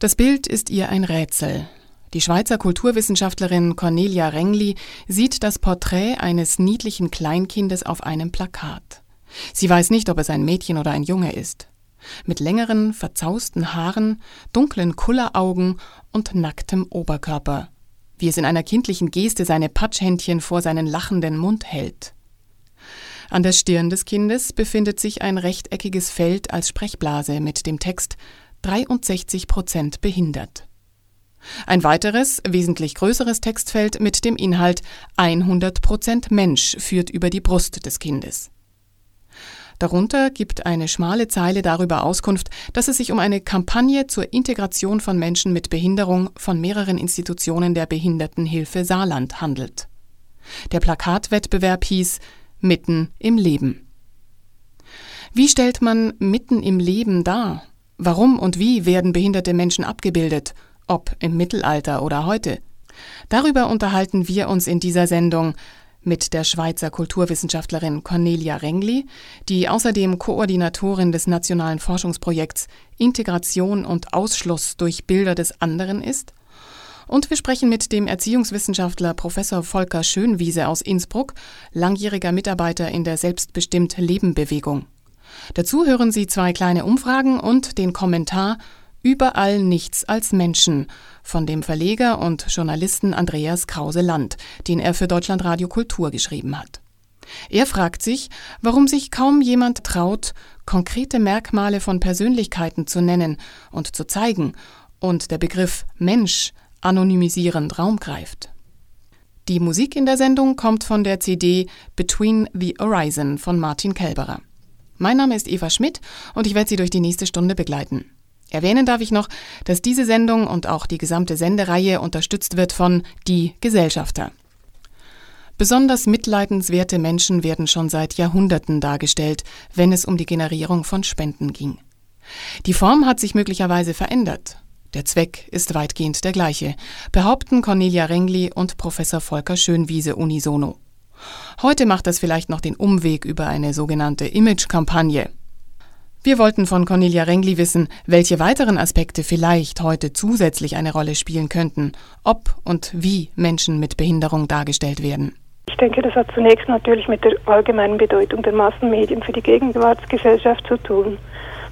Das Bild ist ihr ein Rätsel. Die Schweizer Kulturwissenschaftlerin Cornelia Rengli sieht das Porträt eines niedlichen Kleinkindes auf einem Plakat. Sie weiß nicht, ob es ein Mädchen oder ein Junge ist. Mit längeren, verzausten Haaren, dunklen Kulleraugen und nacktem Oberkörper, wie es in einer kindlichen Geste seine Patschhändchen vor seinen lachenden Mund hält. An der Stirn des Kindes befindet sich ein rechteckiges Feld als Sprechblase mit dem Text 63 Prozent behindert. Ein weiteres, wesentlich größeres Textfeld mit dem Inhalt 100 Prozent Mensch führt über die Brust des Kindes. Darunter gibt eine schmale Zeile darüber Auskunft, dass es sich um eine Kampagne zur Integration von Menschen mit Behinderung von mehreren Institutionen der Behindertenhilfe Saarland handelt. Der Plakatwettbewerb hieß Mitten im Leben. Wie stellt man mitten im Leben dar? Warum und wie werden behinderte Menschen abgebildet, ob im Mittelalter oder heute? Darüber unterhalten wir uns in dieser Sendung mit der Schweizer Kulturwissenschaftlerin Cornelia Rengli, die außerdem Koordinatorin des nationalen Forschungsprojekts Integration und Ausschluss durch Bilder des anderen ist. Und wir sprechen mit dem Erziehungswissenschaftler Professor Volker Schönwiese aus Innsbruck, langjähriger Mitarbeiter in der Selbstbestimmt Leben Bewegung. Dazu hören Sie zwei kleine Umfragen und den Kommentar Überall nichts als Menschen von dem Verleger und Journalisten Andreas Krause-Land, den er für Deutschlandradio Kultur geschrieben hat. Er fragt sich, warum sich kaum jemand traut, konkrete Merkmale von Persönlichkeiten zu nennen und zu zeigen und der Begriff Mensch anonymisierend Raum greift. Die Musik in der Sendung kommt von der CD Between the Horizon von Martin Kelberer. Mein Name ist Eva Schmidt und ich werde Sie durch die nächste Stunde begleiten. Erwähnen darf ich noch, dass diese Sendung und auch die gesamte Sendereihe unterstützt wird von Die Gesellschafter. Besonders mitleidenswerte Menschen werden schon seit Jahrhunderten dargestellt, wenn es um die Generierung von Spenden ging. Die Form hat sich möglicherweise verändert. Der Zweck ist weitgehend der gleiche, behaupten Cornelia Rengli und Professor Volker Schönwiese unisono. Heute macht das vielleicht noch den Umweg über eine sogenannte Image-Kampagne. Wir wollten von Cornelia Rengli wissen, welche weiteren Aspekte vielleicht heute zusätzlich eine Rolle spielen könnten, ob und wie Menschen mit Behinderung dargestellt werden. Ich denke, das hat zunächst natürlich mit der allgemeinen Bedeutung der Massenmedien für die Gegenwartsgesellschaft zu tun.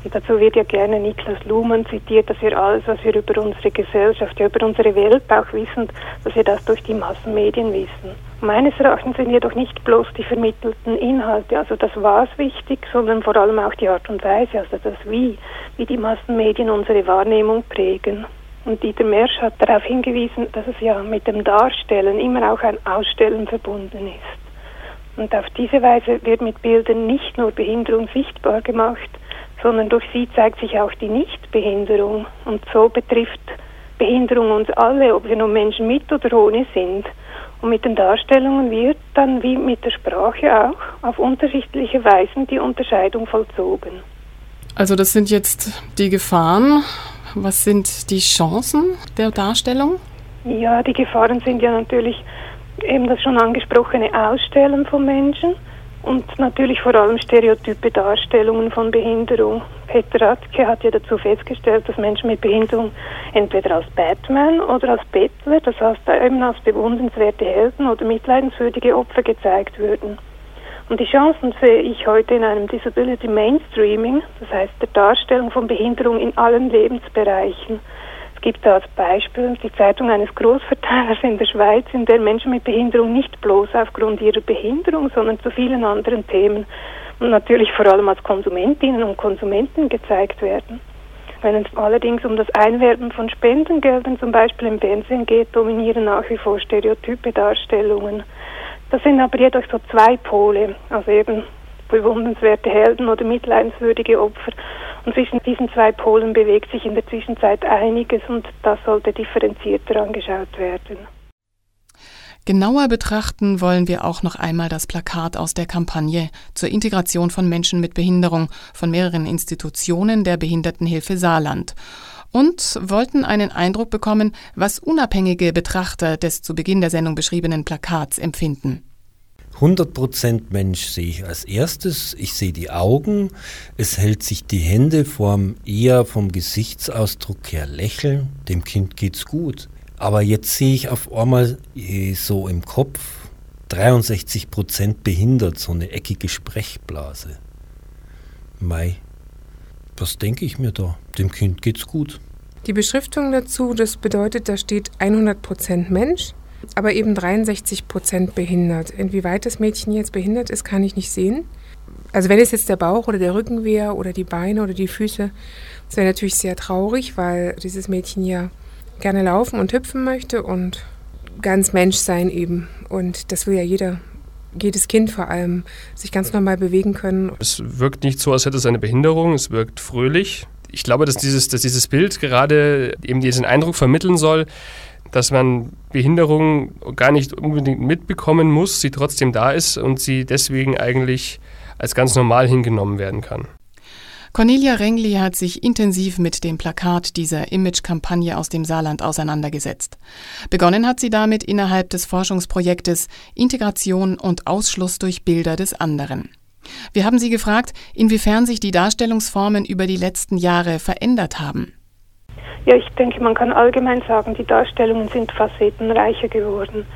Und dazu wird ja gerne Niklas Luhmann zitiert, dass wir alles, was wir über unsere Gesellschaft, über unsere Welt auch wissen, dass wir das durch die Massenmedien wissen. Meines Erachtens sind jedoch nicht bloß die vermittelten Inhalte, also das was wichtig, sondern vor allem auch die Art und Weise, also das Wie, wie die Massenmedien unsere Wahrnehmung prägen. Und Dieter Mersch hat darauf hingewiesen, dass es ja mit dem Darstellen immer auch ein Ausstellen verbunden ist. Und auf diese Weise wird mit Bildern nicht nur Behinderung sichtbar gemacht, sondern durch sie zeigt sich auch die Nichtbehinderung. Und so betrifft Behinderung uns alle, ob wir nun Menschen mit oder ohne sind. Und mit den Darstellungen wird dann wie mit der Sprache auch auf unterschiedliche Weisen die Unterscheidung vollzogen. Also das sind jetzt die Gefahren. Was sind die Chancen der Darstellung? Ja, die Gefahren sind ja natürlich eben das schon angesprochene Ausstellen von Menschen und natürlich vor allem stereotype Darstellungen von Behinderung. Peter Radke hat ja dazu festgestellt, dass Menschen mit Behinderung entweder als Batman oder als Bettler, das heißt eben als bewundernswerte Helden oder mitleidenswürdige Opfer gezeigt würden. Und die Chancen sehe ich heute in einem Disability Mainstreaming, das heißt der Darstellung von Behinderung in allen Lebensbereichen gibt als Beispiel die Zeitung eines Großverteilers in der Schweiz, in der Menschen mit Behinderung nicht bloß aufgrund ihrer Behinderung, sondern zu vielen anderen Themen und natürlich vor allem als Konsumentinnen und Konsumenten gezeigt werden. Wenn es allerdings um das Einwerben von Spendengeldern zum Beispiel im Fernsehen geht, dominieren nach wie vor stereotype Darstellungen. Das sind aber jedoch so zwei Pole, also eben bewundernswerte Helden oder mitleidenswürdige Opfer. Und zwischen diesen zwei Polen bewegt sich in der Zwischenzeit einiges und das sollte differenzierter angeschaut werden. Genauer betrachten wollen wir auch noch einmal das Plakat aus der Kampagne zur Integration von Menschen mit Behinderung von mehreren Institutionen der Behindertenhilfe Saarland und wollten einen Eindruck bekommen, was unabhängige Betrachter des zu Beginn der Sendung beschriebenen Plakats empfinden. 100% Mensch sehe ich als erstes. Ich sehe die Augen. Es hält sich die Hände vorm, eher vom Gesichtsausdruck her lächeln. Dem Kind geht's gut. Aber jetzt sehe ich auf einmal eh, so im Kopf 63% behindert, so eine eckige Sprechblase. Mai, was denke ich mir da? Dem Kind geht's gut. Die Beschriftung dazu, das bedeutet, da steht 100% Mensch aber eben 63 Prozent behindert. Inwieweit das Mädchen jetzt behindert ist, kann ich nicht sehen. Also wenn es jetzt der Bauch oder der Rücken wäre oder die Beine oder die Füße, das wäre natürlich sehr traurig, weil dieses Mädchen ja gerne laufen und hüpfen möchte und ganz Mensch sein eben. Und das will ja jeder jedes Kind vor allem sich ganz normal bewegen können. Es wirkt nicht so, als hätte es eine Behinderung, es wirkt fröhlich. Ich glaube, dass dieses, dass dieses Bild gerade eben diesen Eindruck vermitteln soll, dass man Behinderung gar nicht unbedingt mitbekommen muss, sie trotzdem da ist und sie deswegen eigentlich als ganz normal hingenommen werden kann. Cornelia Rengli hat sich intensiv mit dem Plakat dieser Image-Kampagne aus dem Saarland auseinandergesetzt. Begonnen hat sie damit innerhalb des Forschungsprojektes Integration und Ausschluss durch Bilder des anderen. Wir haben sie gefragt, inwiefern sich die Darstellungsformen über die letzten Jahre verändert haben. Ja, ich denke, man kann allgemein sagen, die Darstellungen sind facettenreicher geworden.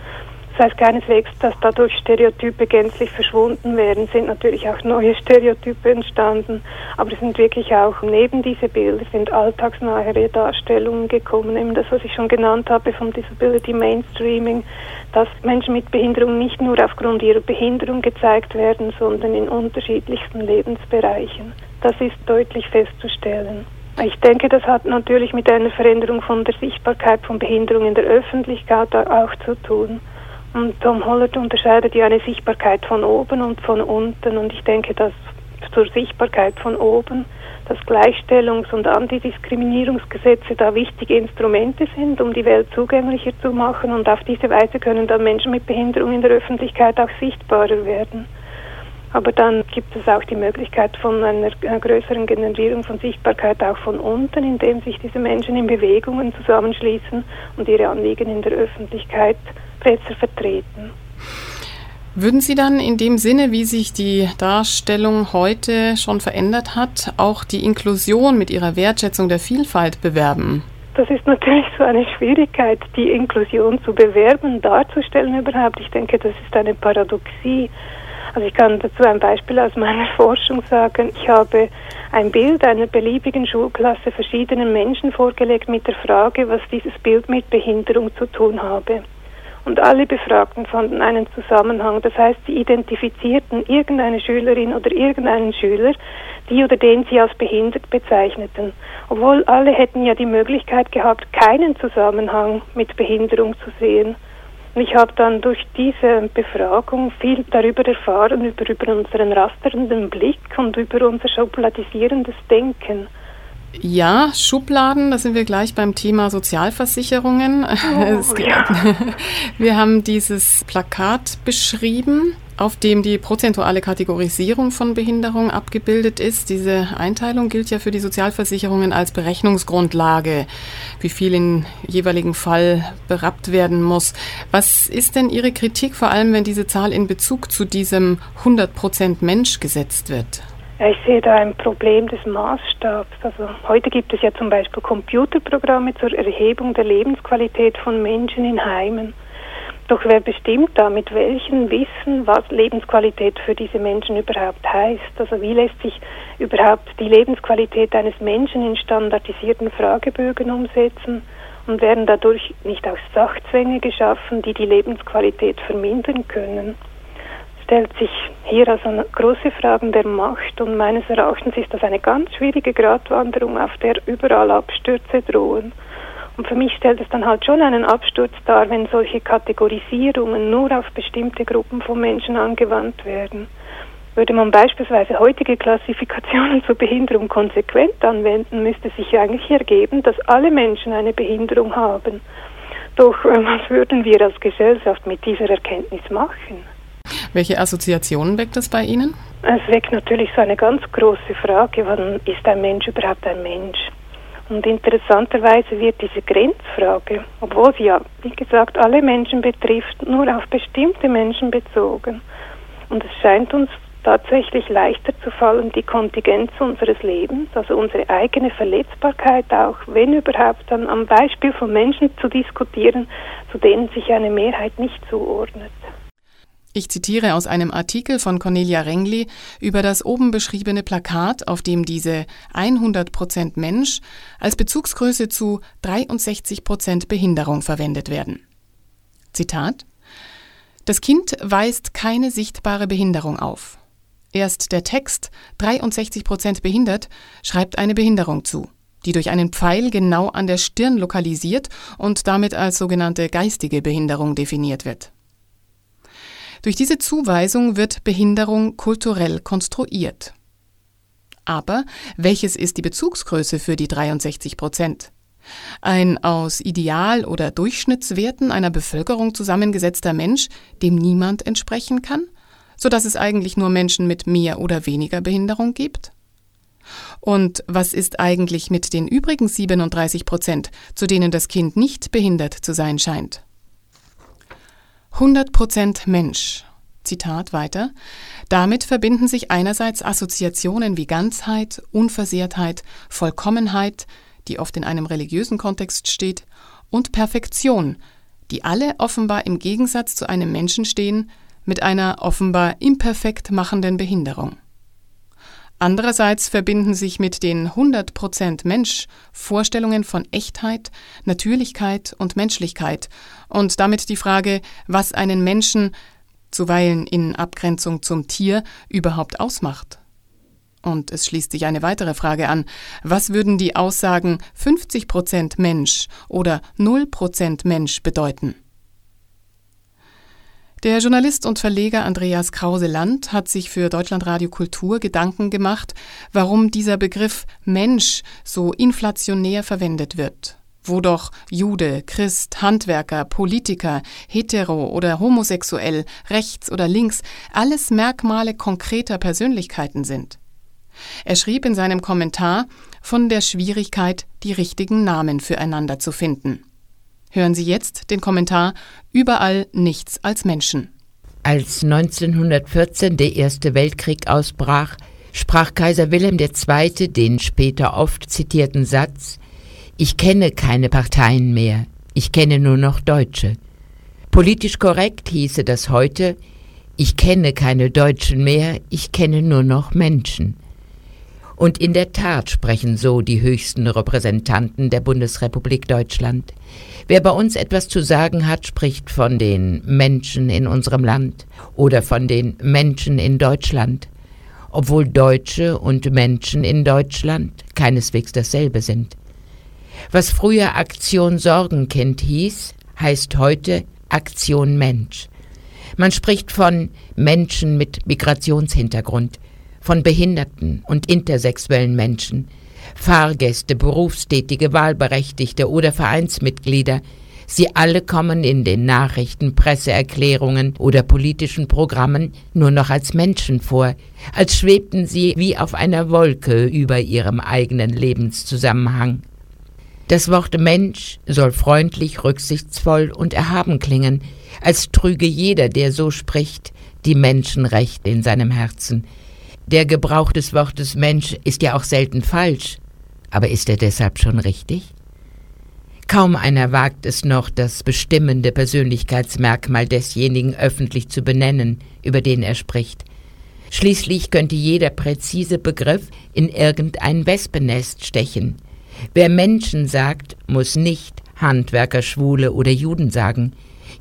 Das heißt keineswegs, dass dadurch Stereotype gänzlich verschwunden wären, sind natürlich auch neue Stereotype entstanden, aber es sind wirklich auch neben diese Bilder sind alltagsnahere Darstellungen gekommen, eben das, was ich schon genannt habe vom Disability Mainstreaming, dass Menschen mit Behinderung nicht nur aufgrund ihrer Behinderung gezeigt werden, sondern in unterschiedlichsten Lebensbereichen. Das ist deutlich festzustellen. Ich denke, das hat natürlich mit einer Veränderung von der Sichtbarkeit von Behinderung in der Öffentlichkeit auch zu tun. Und Tom Hollert unterscheidet ja eine Sichtbarkeit von oben und von unten. Und ich denke, dass zur Sichtbarkeit von oben dass Gleichstellungs- und Antidiskriminierungsgesetze da wichtige Instrumente sind, um die Welt zugänglicher zu machen. Und auf diese Weise können dann Menschen mit Behinderung in der Öffentlichkeit auch sichtbarer werden. Aber dann gibt es auch die Möglichkeit von einer, größeren Generierung von Sichtbarkeit auch von unten, indem sich diese Menschen in Bewegungen zusammenschließen und ihre Anliegen in der Öffentlichkeit besser vertreten. Würden Sie dann in dem Sinne, wie sich die Darstellung heute schon verändert hat, auch die Inklusion mit Ihrer Wertschätzung der Vielfalt bewerben? Das ist natürlich so eine Schwierigkeit, die Inklusion zu bewerben, darzustellen überhaupt. Ich denke, das ist eine Paradoxie. Also ich kann dazu ein Beispiel aus meiner Forschung sagen. Ich habe ein Bild einer beliebigen Schulklasse verschiedenen Menschen vorgelegt mit der Frage, was dieses Bild mit Behinderung zu tun habe. Und alle Befragten fanden einen Zusammenhang. Das heißt, sie identifizierten irgendeine Schülerin oder irgendeinen Schüler, die oder den sie als behindert bezeichneten. Obwohl alle hätten ja die Möglichkeit gehabt, keinen Zusammenhang mit Behinderung zu sehen. Ich habe dann durch diese Befragung viel darüber erfahren, über, über unseren rasternden Blick und über unser schubladisierendes Denken. Ja, Schubladen, da sind wir gleich beim Thema Sozialversicherungen. Oh, ja. Wir haben dieses Plakat beschrieben auf dem die prozentuale Kategorisierung von Behinderung abgebildet ist. Diese Einteilung gilt ja für die Sozialversicherungen als Berechnungsgrundlage, wie viel im jeweiligen Fall berappt werden muss. Was ist denn Ihre Kritik, vor allem wenn diese Zahl in Bezug zu diesem 100% Mensch gesetzt wird? Ich sehe da ein Problem des Maßstabs. Also heute gibt es ja zum Beispiel Computerprogramme zur Erhebung der Lebensqualität von Menschen in Heimen. Doch wer bestimmt da, mit welchem Wissen, was Lebensqualität für diese Menschen überhaupt heißt? Also wie lässt sich überhaupt die Lebensqualität eines Menschen in standardisierten Fragebögen umsetzen? Und werden dadurch nicht auch Sachzwänge geschaffen, die die Lebensqualität vermindern können? Stellt sich hier also große Fragen der Macht und meines Erachtens ist das eine ganz schwierige Gratwanderung, auf der überall Abstürze drohen. Und für mich stellt es dann halt schon einen Absturz dar, wenn solche Kategorisierungen nur auf bestimmte Gruppen von Menschen angewandt werden. Würde man beispielsweise heutige Klassifikationen zur Behinderung konsequent anwenden, müsste sich eigentlich ergeben, dass alle Menschen eine Behinderung haben. Doch äh, was würden wir als Gesellschaft mit dieser Erkenntnis machen? Welche Assoziationen weckt das bei Ihnen? Es weckt natürlich so eine ganz große Frage, wann ist ein Mensch überhaupt ein Mensch? Und interessanterweise wird diese Grenzfrage, obwohl sie ja, wie gesagt, alle Menschen betrifft, nur auf bestimmte Menschen bezogen. Und es scheint uns tatsächlich leichter zu fallen, die Kontingenz unseres Lebens, also unsere eigene Verletzbarkeit auch, wenn überhaupt, dann am Beispiel von Menschen zu diskutieren, zu denen sich eine Mehrheit nicht zuordnet. Ich zitiere aus einem Artikel von Cornelia Rengli über das oben beschriebene Plakat, auf dem diese 100% Mensch als Bezugsgröße zu 63% Behinderung verwendet werden. Zitat Das Kind weist keine sichtbare Behinderung auf. Erst der Text 63% behindert schreibt eine Behinderung zu, die durch einen Pfeil genau an der Stirn lokalisiert und damit als sogenannte geistige Behinderung definiert wird. Durch diese Zuweisung wird Behinderung kulturell konstruiert. Aber welches ist die Bezugsgröße für die 63 Prozent? Ein aus Ideal- oder Durchschnittswerten einer Bevölkerung zusammengesetzter Mensch, dem niemand entsprechen kann, so dass es eigentlich nur Menschen mit mehr oder weniger Behinderung gibt? Und was ist eigentlich mit den übrigen 37 Prozent, zu denen das Kind nicht behindert zu sein scheint? 100% Mensch. Zitat weiter. Damit verbinden sich einerseits Assoziationen wie Ganzheit, Unversehrtheit, Vollkommenheit, die oft in einem religiösen Kontext steht, und Perfektion, die alle offenbar im Gegensatz zu einem Menschen stehen, mit einer offenbar imperfekt machenden Behinderung. Andererseits verbinden sich mit den 100% Mensch Vorstellungen von Echtheit, Natürlichkeit und Menschlichkeit und damit die Frage, was einen Menschen, zuweilen in Abgrenzung zum Tier, überhaupt ausmacht. Und es schließt sich eine weitere Frage an. Was würden die Aussagen 50% Mensch oder 0% Mensch bedeuten? Der Journalist und Verleger Andreas Krause-Land hat sich für Deutschlandradio Kultur Gedanken gemacht, warum dieser Begriff Mensch so inflationär verwendet wird. Wo doch Jude, Christ, Handwerker, Politiker, hetero oder homosexuell, rechts oder links alles Merkmale konkreter Persönlichkeiten sind. Er schrieb in seinem Kommentar von der Schwierigkeit, die richtigen Namen füreinander zu finden. Hören Sie jetzt den Kommentar Überall nichts als Menschen. Als 1914 der Erste Weltkrieg ausbrach, sprach Kaiser Wilhelm II. den später oft zitierten Satz Ich kenne keine Parteien mehr, ich kenne nur noch Deutsche. Politisch korrekt hieße das heute Ich kenne keine Deutschen mehr, ich kenne nur noch Menschen. Und in der Tat sprechen so die höchsten Repräsentanten der Bundesrepublik Deutschland. Wer bei uns etwas zu sagen hat, spricht von den Menschen in unserem Land oder von den Menschen in Deutschland, obwohl Deutsche und Menschen in Deutschland keineswegs dasselbe sind. Was früher Aktion Sorgenkind hieß, heißt heute Aktion Mensch. Man spricht von Menschen mit Migrationshintergrund, von behinderten und intersexuellen Menschen, Fahrgäste, Berufstätige, Wahlberechtigte oder Vereinsmitglieder, Sie alle kommen in den Nachrichten, Presseerklärungen oder politischen Programmen nur noch als Menschen vor, als schwebten sie wie auf einer Wolke über ihrem eigenen Lebenszusammenhang. Das Wort Mensch soll freundlich, rücksichtsvoll und erhaben klingen, als trüge jeder, der so spricht, die Menschenrechte in seinem Herzen, der Gebrauch des Wortes Mensch ist ja auch selten falsch, aber ist er deshalb schon richtig? Kaum einer wagt es noch, das bestimmende Persönlichkeitsmerkmal desjenigen öffentlich zu benennen, über den er spricht. Schließlich könnte jeder präzise Begriff in irgendein Wespennest stechen. Wer Menschen sagt, muss nicht Handwerker, Schwule oder Juden sagen.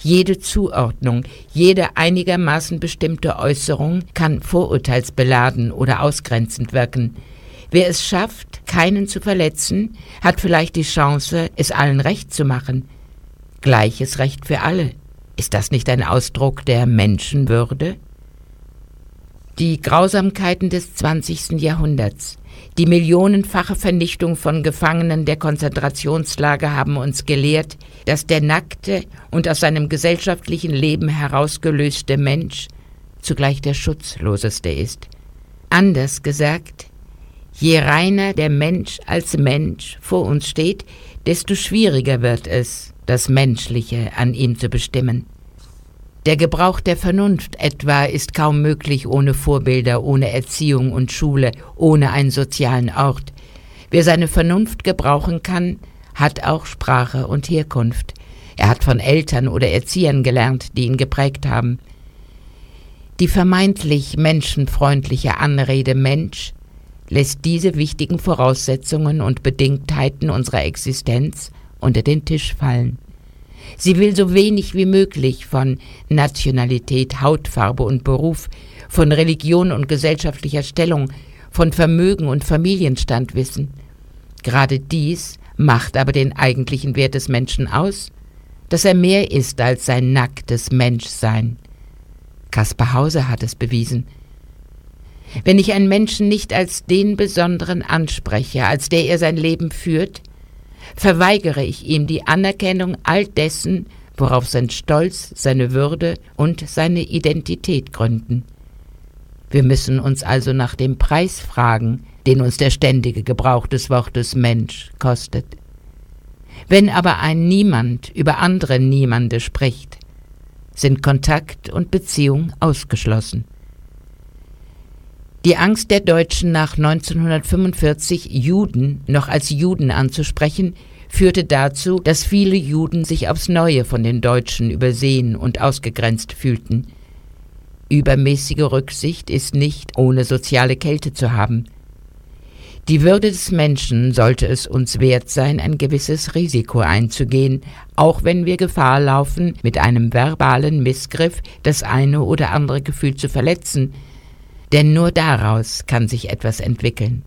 Jede Zuordnung, jede einigermaßen bestimmte Äußerung kann vorurteilsbeladen oder ausgrenzend wirken. Wer es schafft, keinen zu verletzen, hat vielleicht die Chance, es allen recht zu machen. Gleiches Recht für alle. Ist das nicht ein Ausdruck der Menschenwürde? Die Grausamkeiten des 20. Jahrhunderts, die millionenfache Vernichtung von Gefangenen der Konzentrationslager haben uns gelehrt, dass der nackte und aus seinem gesellschaftlichen Leben herausgelöste Mensch zugleich der schutzloseste ist. Anders gesagt, je reiner der Mensch als Mensch vor uns steht, desto schwieriger wird es, das Menschliche an ihm zu bestimmen. Der Gebrauch der Vernunft etwa ist kaum möglich ohne Vorbilder, ohne Erziehung und Schule, ohne einen sozialen Ort. Wer seine Vernunft gebrauchen kann, hat auch Sprache und Herkunft. Er hat von Eltern oder Erziehern gelernt, die ihn geprägt haben. Die vermeintlich menschenfreundliche Anrede Mensch lässt diese wichtigen Voraussetzungen und Bedingtheiten unserer Existenz unter den Tisch fallen. Sie will so wenig wie möglich von Nationalität, Hautfarbe und Beruf, von Religion und gesellschaftlicher Stellung, von Vermögen und Familienstand wissen. Gerade dies macht aber den eigentlichen Wert des Menschen aus, dass er mehr ist als sein nacktes Menschsein. Kaspar Hauser hat es bewiesen. Wenn ich einen Menschen nicht als den Besonderen anspreche, als der er sein Leben führt, verweigere ich ihm die Anerkennung all dessen, worauf sein Stolz, seine Würde und seine Identität gründen. Wir müssen uns also nach dem Preis fragen, den uns der ständige Gebrauch des Wortes Mensch kostet. Wenn aber ein Niemand über andere Niemande spricht, sind Kontakt und Beziehung ausgeschlossen. Die Angst der Deutschen nach 1945 Juden noch als Juden anzusprechen, führte dazu, dass viele Juden sich aufs neue von den Deutschen übersehen und ausgegrenzt fühlten. Übermäßige Rücksicht ist nicht ohne soziale Kälte zu haben. Die Würde des Menschen sollte es uns wert sein, ein gewisses Risiko einzugehen, auch wenn wir Gefahr laufen, mit einem verbalen Missgriff das eine oder andere Gefühl zu verletzen, denn nur daraus kann sich etwas entwickeln.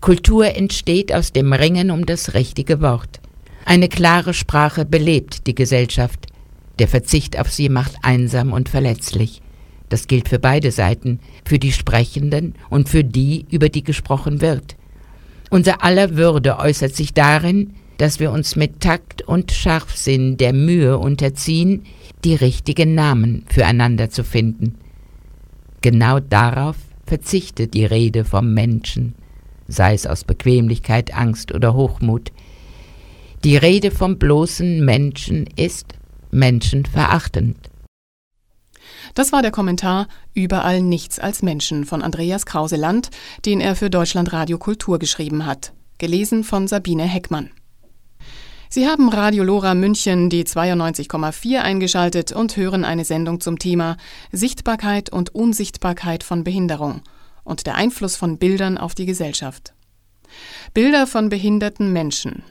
Kultur entsteht aus dem Ringen um das richtige Wort. Eine klare Sprache belebt die Gesellschaft. Der Verzicht auf sie macht einsam und verletzlich. Das gilt für beide Seiten, für die Sprechenden und für die, über die gesprochen wird. Unser aller Würde äußert sich darin, dass wir uns mit Takt und Scharfsinn der Mühe unterziehen, die richtigen Namen füreinander zu finden. Genau darauf verzichtet die Rede vom Menschen, sei es aus Bequemlichkeit, Angst oder Hochmut. Die Rede vom bloßen Menschen ist menschenverachtend. Das war der Kommentar Überall nichts als Menschen von Andreas Krause-Land, den er für Deutschlandradio Kultur geschrieben hat. Gelesen von Sabine Heckmann. Sie haben Radio Lora München die 92,4 eingeschaltet und hören eine Sendung zum Thema Sichtbarkeit und Unsichtbarkeit von Behinderung und der Einfluss von Bildern auf die Gesellschaft. Bilder von behinderten Menschen.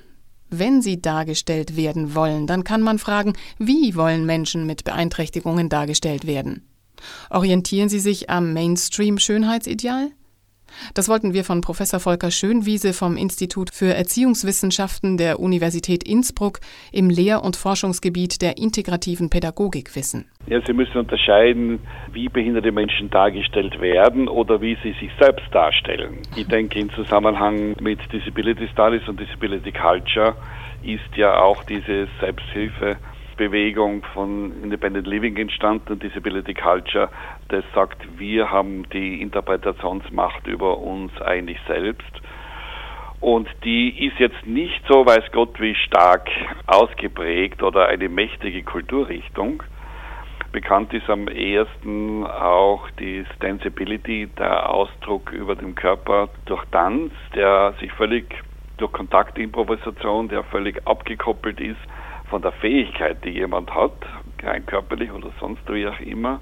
Wenn sie dargestellt werden wollen, dann kann man fragen, wie wollen Menschen mit Beeinträchtigungen dargestellt werden? Orientieren sie sich am Mainstream-Schönheitsideal? Das wollten wir von Professor Volker Schönwiese vom Institut für Erziehungswissenschaften der Universität Innsbruck im Lehr- und Forschungsgebiet der integrativen Pädagogik wissen. Ja, Sie müssen unterscheiden, wie behinderte Menschen dargestellt werden oder wie sie sich selbst darstellen. Ich denke, im Zusammenhang mit Disability Studies und Disability Culture ist ja auch diese Selbsthilfe Bewegung von Independent Living entstanden Disability Culture, das sagt, wir haben die Interpretationsmacht über uns eigentlich selbst. Und die ist jetzt nicht so, weiß Gott, wie stark ausgeprägt oder eine mächtige Kulturrichtung. Bekannt ist am ehesten auch die Stensibility, der Ausdruck über den Körper durch Tanz, der sich völlig durch Kontaktimprovisation, der völlig abgekoppelt ist von der Fähigkeit, die jemand hat, rein körperlich oder sonst wie auch immer.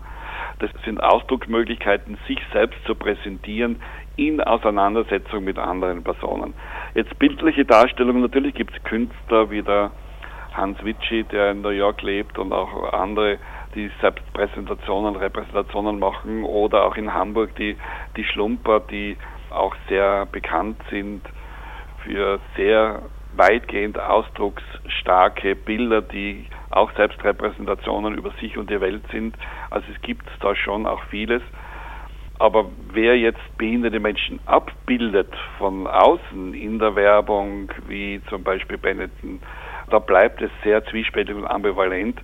Das sind Ausdrucksmöglichkeiten, sich selbst zu präsentieren in Auseinandersetzung mit anderen Personen. Jetzt bildliche Darstellungen, natürlich gibt es Künstler wie der Hans Witschi, der in New York lebt und auch andere, die Selbstpräsentationen, Repräsentationen machen oder auch in Hamburg die, die Schlumper, die auch sehr bekannt sind für sehr weitgehend ausdrucksstarke Bilder, die auch Selbstrepräsentationen über sich und die Welt sind. Also es gibt da schon auch vieles. Aber wer jetzt behinderte Menschen abbildet von außen in der Werbung, wie zum Beispiel Benetton, da bleibt es sehr zwiespältig und ambivalent,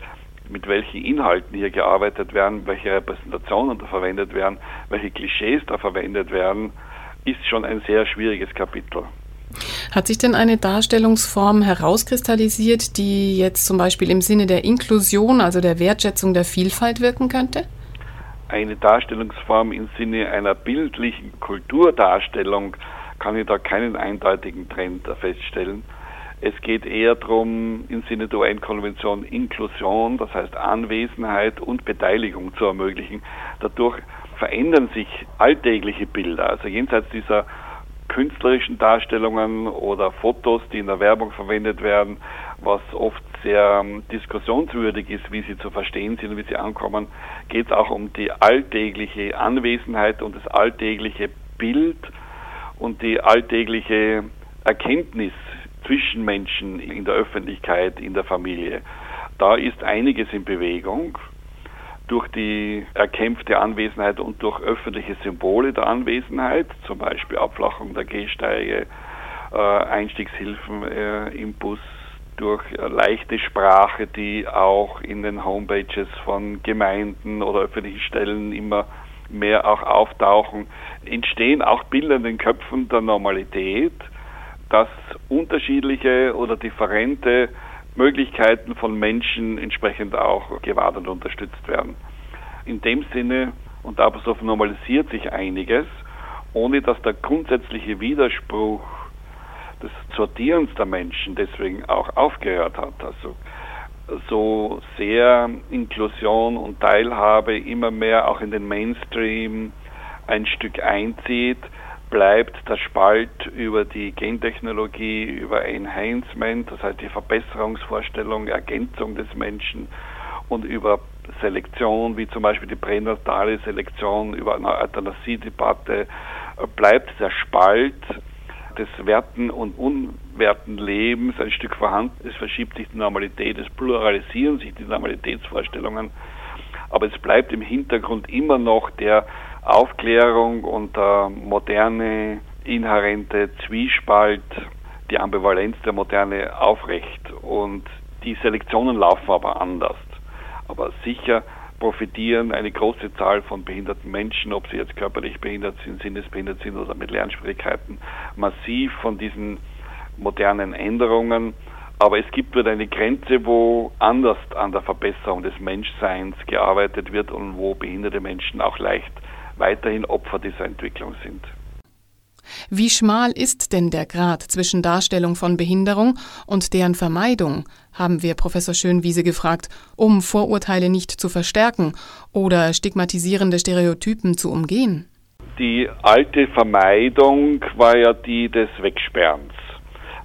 mit welchen Inhalten hier gearbeitet werden, welche Repräsentationen da verwendet werden, welche Klischees da verwendet werden, ist schon ein sehr schwieriges Kapitel. Hat sich denn eine Darstellungsform herauskristallisiert, die jetzt zum Beispiel im Sinne der Inklusion, also der Wertschätzung der Vielfalt wirken könnte? Eine Darstellungsform im Sinne einer bildlichen Kulturdarstellung kann ich da keinen eindeutigen Trend feststellen. Es geht eher darum, im Sinne der UN-Konvention Inklusion, das heißt Anwesenheit und Beteiligung zu ermöglichen. Dadurch verändern sich alltägliche Bilder. Also jenseits dieser künstlerischen Darstellungen oder Fotos, die in der Werbung verwendet werden, was oft sehr ähm, diskussionswürdig ist, wie sie zu verstehen sind wie sie ankommen, geht es auch um die alltägliche Anwesenheit und das alltägliche Bild und die alltägliche Erkenntnis zwischen Menschen in der Öffentlichkeit, in der Familie. Da ist einiges in Bewegung durch die erkämpfte Anwesenheit und durch öffentliche Symbole der Anwesenheit, zum Beispiel Abflachung der Gehsteige, äh, Einstiegshilfen äh, im Bus, durch äh, leichte Sprache, die auch in den Homepages von Gemeinden oder öffentlichen Stellen immer mehr auch auftauchen, entstehen auch Bilder in den Köpfen der Normalität, dass unterschiedliche oder differente Möglichkeiten von Menschen entsprechend auch gewahrt und unterstützt werden. In dem Sinne, und aber so normalisiert sich einiges, ohne dass der grundsätzliche Widerspruch des Sortierens der Menschen deswegen auch aufgehört hat. Also so sehr Inklusion und Teilhabe immer mehr auch in den Mainstream ein Stück einzieht, bleibt der Spalt über die Gentechnologie, über Enhancement, das heißt die Verbesserungsvorstellung, Ergänzung des Menschen und über Selektion, wie zum Beispiel die pränatale Selektion, über eine Euthanasiedebatte, bleibt der Spalt des werten und unwerten Lebens ein Stück vorhanden. Es verschiebt sich die Normalität, es pluralisieren sich die Normalitätsvorstellungen, aber es bleibt im Hintergrund immer noch der Aufklärung und der moderne, inhärente Zwiespalt, die Ambivalenz der Moderne aufrecht. Und die Selektionen laufen aber anders. Aber sicher profitieren eine große Zahl von behinderten Menschen, ob sie jetzt körperlich behindert sind, sinnesbehindert sind oder mit Lernschwierigkeiten, massiv von diesen modernen Änderungen. Aber es gibt dort eine Grenze, wo anders an der Verbesserung des Menschseins gearbeitet wird und wo behinderte Menschen auch leicht weiterhin Opfer dieser Entwicklung sind. Wie schmal ist denn der Grad zwischen Darstellung von Behinderung und deren Vermeidung, haben wir Professor Schönwiese gefragt, um Vorurteile nicht zu verstärken oder stigmatisierende Stereotypen zu umgehen? Die alte Vermeidung war ja die des Wegsperrens,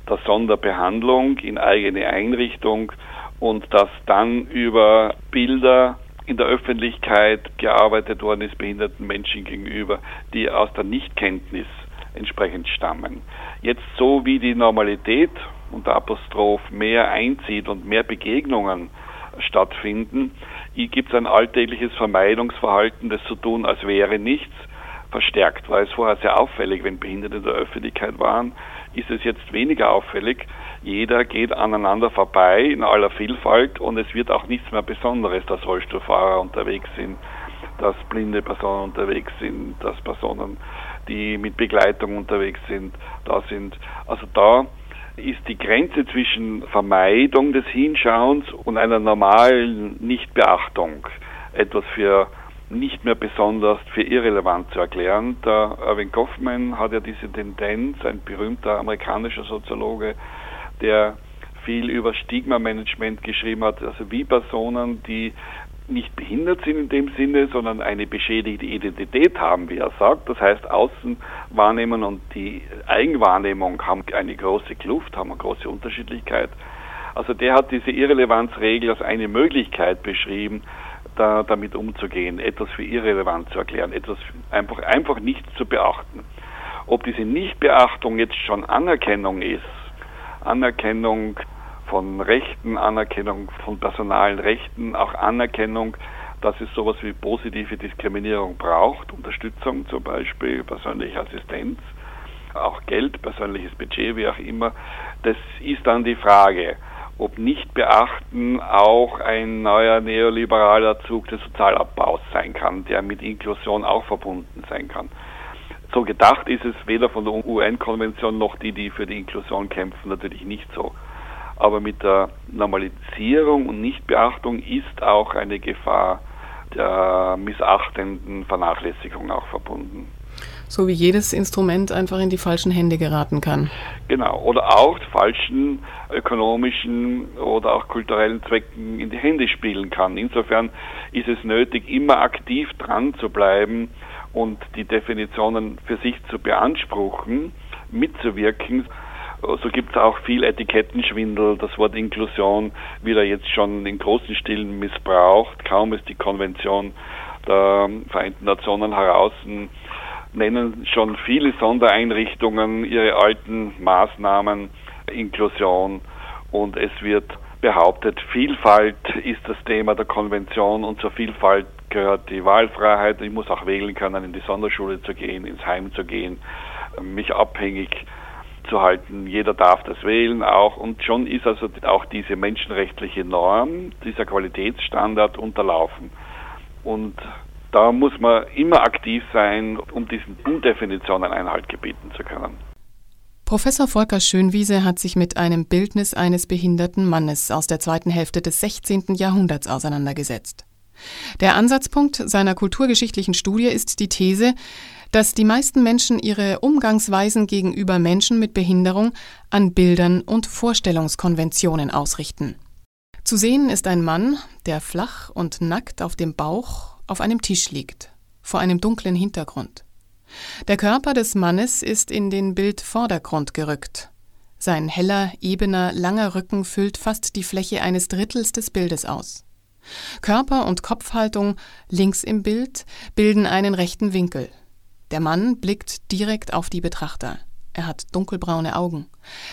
der Sonderbehandlung in eigene Einrichtung und das dann über Bilder in der Öffentlichkeit gearbeitet worden ist behinderten Menschen gegenüber, die aus der Nichtkenntnis entsprechend stammen. Jetzt so wie die Normalität unter Apostroph mehr einzieht und mehr Begegnungen stattfinden, gibt es ein alltägliches Vermeidungsverhalten, das zu tun, als wäre nichts, verstärkt. War es vorher sehr auffällig, wenn Behinderte in der Öffentlichkeit waren, ist es jetzt weniger auffällig. Jeder geht aneinander vorbei in aller Vielfalt und es wird auch nichts mehr Besonderes, dass Rollstuhlfahrer unterwegs sind, dass blinde Personen unterwegs sind, dass Personen, die mit Begleitung unterwegs sind, da sind. Also da ist die Grenze zwischen Vermeidung des Hinschauens und einer normalen Nichtbeachtung etwas für nicht mehr besonders für irrelevant zu erklären. Der Irving Goffman hat ja diese Tendenz, ein berühmter amerikanischer Soziologe, der viel über Stigma-Management geschrieben hat, also wie Personen, die nicht behindert sind in dem Sinne, sondern eine beschädigte Identität haben, wie er sagt. Das heißt, Außenwahrnehmung und die Eigenwahrnehmung haben eine große Kluft, haben eine große Unterschiedlichkeit. Also der hat diese Irrelevanzregel als eine Möglichkeit beschrieben, da, damit umzugehen, etwas für irrelevant zu erklären, etwas einfach, einfach nicht zu beachten. Ob diese Nichtbeachtung jetzt schon Anerkennung ist, Anerkennung von Rechten, Anerkennung von personalen Rechten, auch Anerkennung, dass es sowas wie positive Diskriminierung braucht, Unterstützung zum Beispiel, persönliche Assistenz, auch Geld, persönliches Budget, wie auch immer, das ist dann die Frage ob nicht beachten auch ein neuer neoliberaler Zug des Sozialabbaus sein kann, der mit Inklusion auch verbunden sein kann. so gedacht ist es weder von der UN-Konvention noch die, die für die Inklusion kämpfen, natürlich nicht so. Aber mit der Normalisierung und Nichtbeachtung ist auch eine Gefahr der missachtenden Vernachlässigung auch verbunden. So wie jedes Instrument einfach in die falschen Hände geraten kann. Genau, oder auch falschen ökonomischen oder auch kulturellen Zwecken in die Hände spielen kann. Insofern ist es nötig, immer aktiv dran zu bleiben und die Definitionen für sich zu beanspruchen, mitzuwirken. So gibt es auch viel Etikettenschwindel. Das Wort Inklusion wird ja jetzt schon in großen Stilen missbraucht. Kaum ist die Konvention der Vereinten Nationen heraus, nennen schon viele Sondereinrichtungen ihre alten Maßnahmen Inklusion und es wird behauptet, Vielfalt ist das Thema der Konvention und zur Vielfalt gehört die Wahlfreiheit. Ich muss auch wählen können, in die Sonderschule zu gehen, ins Heim zu gehen, mich abhängig zu halten. Jeder darf das wählen auch. Und schon ist also auch diese menschenrechtliche Norm, dieser Qualitätsstandard unterlaufen. Und da muss man immer aktiv sein, um diesen Undefinitionen Einhalt gebieten zu können. Professor Volker Schönwiese hat sich mit einem Bildnis eines behinderten Mannes aus der zweiten Hälfte des 16. Jahrhunderts auseinandergesetzt. Der Ansatzpunkt seiner kulturgeschichtlichen Studie ist die These, dass die meisten Menschen ihre Umgangsweisen gegenüber Menschen mit Behinderung an Bildern und Vorstellungskonventionen ausrichten. Zu sehen ist ein Mann, der flach und nackt auf dem Bauch auf einem Tisch liegt, vor einem dunklen Hintergrund. Der Körper des Mannes ist in den Bildvordergrund gerückt. Sein heller, ebener, langer Rücken füllt fast die Fläche eines Drittels des Bildes aus. Körper und Kopfhaltung links im Bild bilden einen rechten Winkel. Der Mann blickt direkt auf die Betrachter. Er hat dunkelbraune Augen.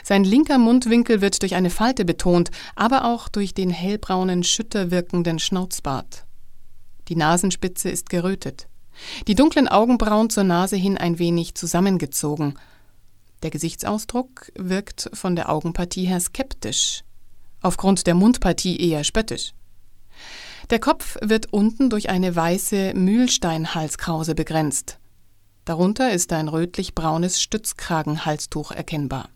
Sein linker Mundwinkel wird durch eine Falte betont, aber auch durch den hellbraunen, schütter wirkenden Schnauzbart. Die Nasenspitze ist gerötet. Die dunklen Augenbrauen zur Nase hin ein wenig zusammengezogen. Der Gesichtsausdruck wirkt von der Augenpartie her skeptisch, aufgrund der Mundpartie eher spöttisch. Der Kopf wird unten durch eine weiße Mühlsteinhalskrause begrenzt. Darunter ist ein rötlich-braunes Stützkragenhalstuch erkennbar.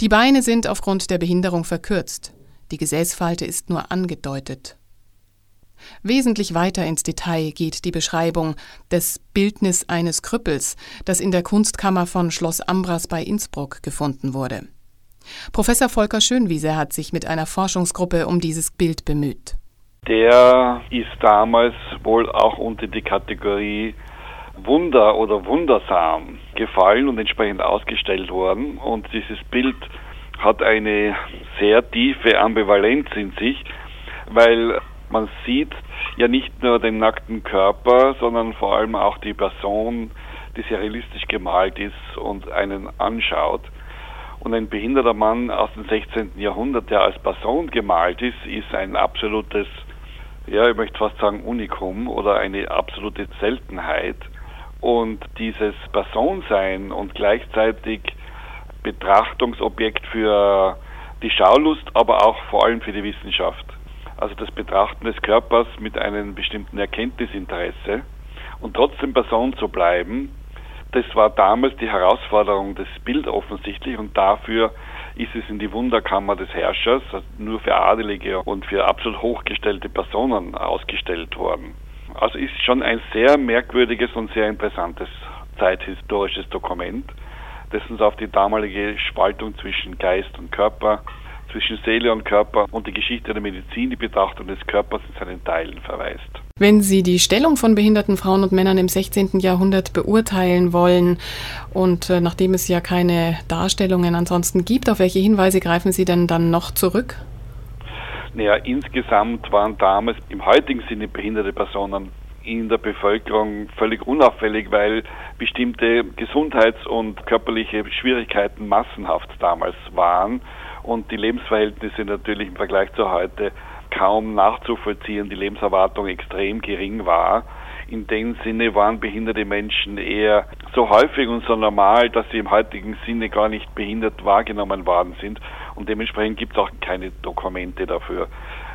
Die Beine sind aufgrund der Behinderung verkürzt. Die Gesäßfalte ist nur angedeutet. Wesentlich weiter ins Detail geht die Beschreibung des Bildnis eines Krüppels, das in der Kunstkammer von Schloss Ambras bei Innsbruck gefunden wurde. Professor Volker Schönwiese hat sich mit einer Forschungsgruppe um dieses Bild bemüht. Der ist damals wohl auch unter die Kategorie Wunder oder Wundersam gefallen und entsprechend ausgestellt worden. Und dieses Bild hat eine sehr tiefe Ambivalenz in sich, weil man sieht ja nicht nur den nackten Körper, sondern vor allem auch die Person, die sehr realistisch gemalt ist und einen anschaut. Und ein behinderter Mann aus dem 16. Jahrhundert, der als Person gemalt ist, ist ein absolutes, ja, ich möchte fast sagen Unikum oder eine absolute Seltenheit. Und dieses Personsein und gleichzeitig Betrachtungsobjekt für die Schaulust, aber auch vor allem für die Wissenschaft also das Betrachten des Körpers mit einem bestimmten Erkenntnisinteresse und trotzdem Person zu bleiben, das war damals die Herausforderung des Bild offensichtlich und dafür ist es in die Wunderkammer des Herrschers also nur für Adelige und für absolut hochgestellte Personen ausgestellt worden. Also ist schon ein sehr merkwürdiges und sehr interessantes zeithistorisches Dokument, das uns auf die damalige Spaltung zwischen Geist und Körper zwischen Seele und Körper und die Geschichte der Medizin, die Betrachtung des Körpers in seinen Teilen verweist. Wenn Sie die Stellung von behinderten Frauen und Männern im 16. Jahrhundert beurteilen wollen und äh, nachdem es ja keine Darstellungen ansonsten gibt, auf welche Hinweise greifen Sie denn dann noch zurück? Naja, insgesamt waren damals im heutigen Sinne behinderte Personen in der Bevölkerung völlig unauffällig, weil bestimmte Gesundheits- und körperliche Schwierigkeiten massenhaft damals waren und die Lebensverhältnisse natürlich im Vergleich zu heute kaum nachzuvollziehen, die Lebenserwartung extrem gering war. In dem Sinne waren behinderte Menschen eher so häufig und so normal, dass sie im heutigen Sinne gar nicht behindert wahrgenommen worden sind und dementsprechend gibt es auch keine Dokumente dafür.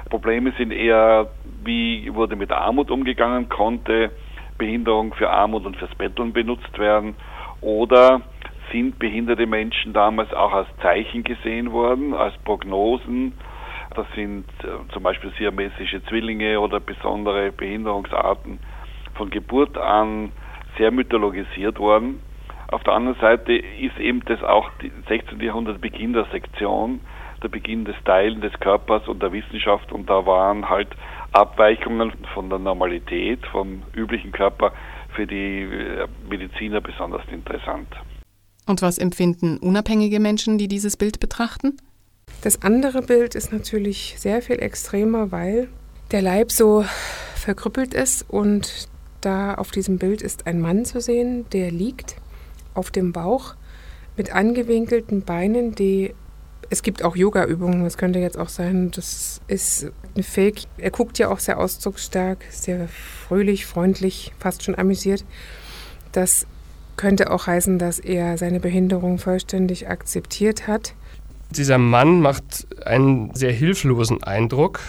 Probleme sind eher, wie wurde mit Armut umgegangen konnte, Behinderung für Armut und fürs Betteln benutzt werden? Oder sind behinderte Menschen damals auch als Zeichen gesehen worden, als Prognosen? Das sind äh, zum Beispiel siamesische Zwillinge oder besondere Behinderungsarten von Geburt an sehr mythologisiert worden. Auf der anderen Seite ist eben das auch die 16. Jahrhundert Beginn der Sektion, der Beginn des Teilen des Körpers und der Wissenschaft und da waren halt Abweichungen von der Normalität, vom üblichen Körper für die äh, Mediziner besonders interessant. Und was empfinden unabhängige Menschen, die dieses Bild betrachten? Das andere Bild ist natürlich sehr viel extremer, weil der Leib so verkrüppelt ist und da auf diesem Bild ist ein Mann zu sehen, der liegt auf dem Bauch mit angewinkelten Beinen, die es gibt auch Yoga-Übungen, das könnte jetzt auch sein, das ist eine Fake. Er guckt ja auch sehr ausdrucksstark, sehr fröhlich, freundlich, fast schon amüsiert. Das könnte auch heißen, dass er seine Behinderung vollständig akzeptiert hat. Dieser Mann macht einen sehr hilflosen Eindruck.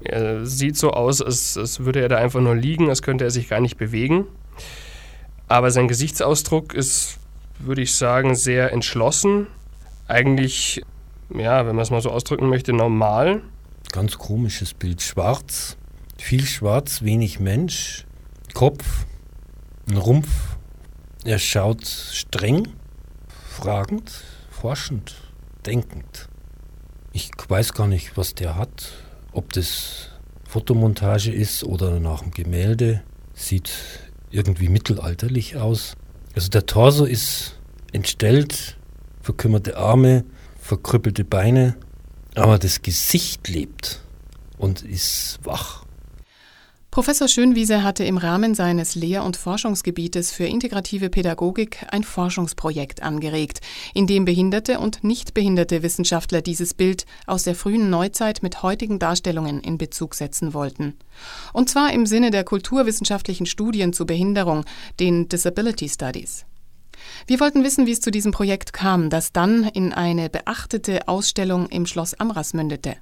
Er sieht so aus, als, als würde er da einfach nur liegen, als könnte er sich gar nicht bewegen. Aber sein Gesichtsausdruck ist, würde ich sagen, sehr entschlossen. Eigentlich, ja, wenn man es mal so ausdrücken möchte, normal. Ganz komisches Bild. Schwarz, viel schwarz, wenig Mensch, Kopf, ein Rumpf. Er schaut streng, fragend, forschend, denkend. Ich weiß gar nicht, was der hat. Ob das Fotomontage ist oder nach dem Gemälde. Sieht irgendwie mittelalterlich aus. Also der Torso ist entstellt, verkümmerte Arme, verkrüppelte Beine, aber das Gesicht lebt und ist wach. Professor Schönwiese hatte im Rahmen seines Lehr- und Forschungsgebietes für integrative Pädagogik ein Forschungsprojekt angeregt, in dem behinderte und nicht behinderte Wissenschaftler dieses Bild aus der frühen Neuzeit mit heutigen Darstellungen in Bezug setzen wollten. Und zwar im Sinne der kulturwissenschaftlichen Studien zur Behinderung, den Disability Studies. Wir wollten wissen, wie es zu diesem Projekt kam, das dann in eine beachtete Ausstellung im Schloss Amras mündete.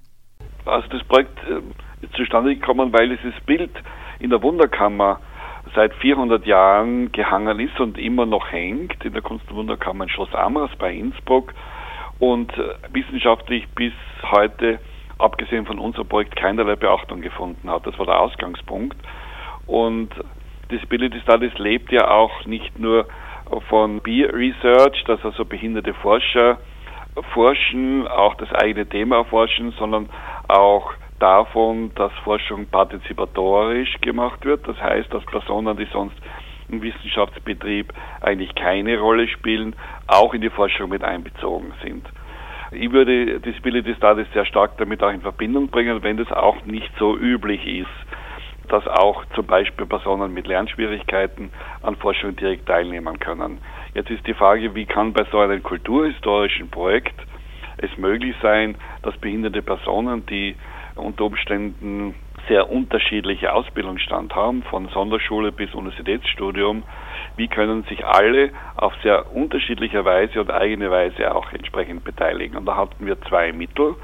Also das Projekt äh, ist zustande gekommen, weil dieses Bild in der Wunderkammer seit 400 Jahren gehangen ist und immer noch hängt in der Kunst- und Wunderkammer in Schloss Amras bei Innsbruck und äh, wissenschaftlich bis heute, abgesehen von unserem Projekt, keinerlei Beachtung gefunden hat. Das war der Ausgangspunkt. Und Disability Studies lebt ja auch nicht nur von Peer Research, dass also behinderte Forscher forschen, auch das eigene Thema erforschen, sondern auch davon, dass Forschung partizipatorisch gemacht wird. Das heißt, dass Personen, die sonst im Wissenschaftsbetrieb eigentlich keine Rolle spielen, auch in die Forschung mit einbezogen sind. Ich würde Disability Studies sehr stark damit auch in Verbindung bringen, wenn das auch nicht so üblich ist, dass auch zum Beispiel Personen mit Lernschwierigkeiten an Forschung direkt teilnehmen können. Jetzt ist die Frage, wie kann bei so einem kulturhistorischen Projekt es möglich sein, dass behinderte Personen, die unter Umständen sehr unterschiedliche Ausbildungsstand haben, von Sonderschule bis Universitätsstudium, wie können sich alle auf sehr unterschiedliche Weise und eigene Weise auch entsprechend beteiligen. Und da hatten wir zwei Mittel.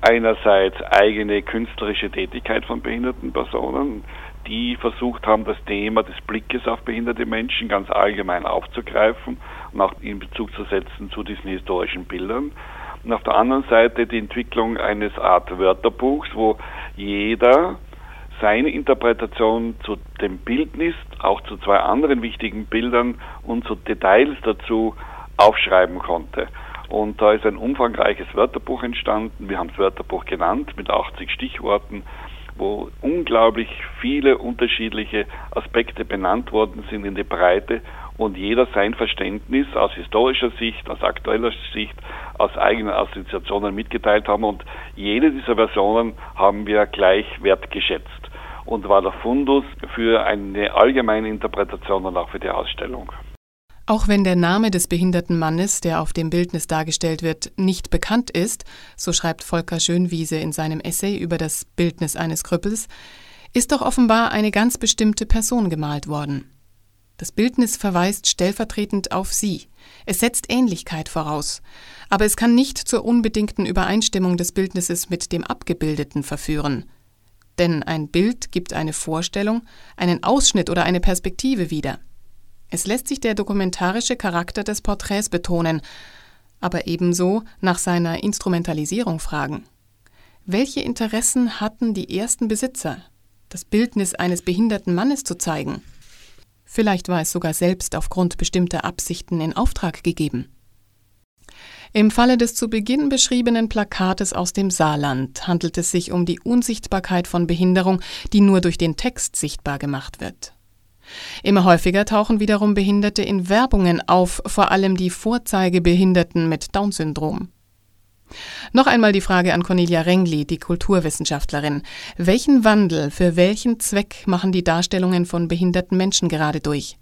Einerseits eigene künstlerische Tätigkeit von behinderten Personen, die versucht haben, das Thema des Blickes auf behinderte Menschen ganz allgemein aufzugreifen und auch in Bezug zu setzen zu diesen historischen Bildern und auf der anderen Seite die Entwicklung eines Art Wörterbuchs, wo jeder seine Interpretation zu dem Bildnis, auch zu zwei anderen wichtigen Bildern und zu Details dazu aufschreiben konnte. Und da ist ein umfangreiches Wörterbuch entstanden. Wir haben es Wörterbuch genannt mit 80 Stichworten, wo unglaublich viele unterschiedliche Aspekte benannt worden sind in der Breite und jeder sein Verständnis aus historischer Sicht, aus aktueller Sicht, aus eigenen Assoziationen mitgeteilt haben und jede dieser Versionen haben wir gleich wertgeschätzt und war der Fundus für eine allgemeine Interpretation und auch für die Ausstellung. Auch wenn der Name des behinderten Mannes, der auf dem Bildnis dargestellt wird, nicht bekannt ist, so schreibt Volker Schönwiese in seinem Essay über das Bildnis eines Krüppels, ist doch offenbar eine ganz bestimmte Person gemalt worden. Das Bildnis verweist stellvertretend auf sie. Es setzt Ähnlichkeit voraus, aber es kann nicht zur unbedingten Übereinstimmung des Bildnisses mit dem Abgebildeten verführen. Denn ein Bild gibt eine Vorstellung, einen Ausschnitt oder eine Perspektive wieder. Es lässt sich der dokumentarische Charakter des Porträts betonen, aber ebenso nach seiner Instrumentalisierung fragen. Welche Interessen hatten die ersten Besitzer, das Bildnis eines behinderten Mannes zu zeigen? Vielleicht war es sogar selbst aufgrund bestimmter Absichten in Auftrag gegeben. Im Falle des zu Beginn beschriebenen Plakates aus dem Saarland handelt es sich um die Unsichtbarkeit von Behinderung, die nur durch den Text sichtbar gemacht wird. Immer häufiger tauchen wiederum Behinderte in Werbungen auf, vor allem die Vorzeigebehinderten mit Down-Syndrom. Noch einmal die Frage an Cornelia Rengli, die Kulturwissenschaftlerin. Welchen Wandel, für welchen Zweck machen die Darstellungen von behinderten Menschen gerade durch?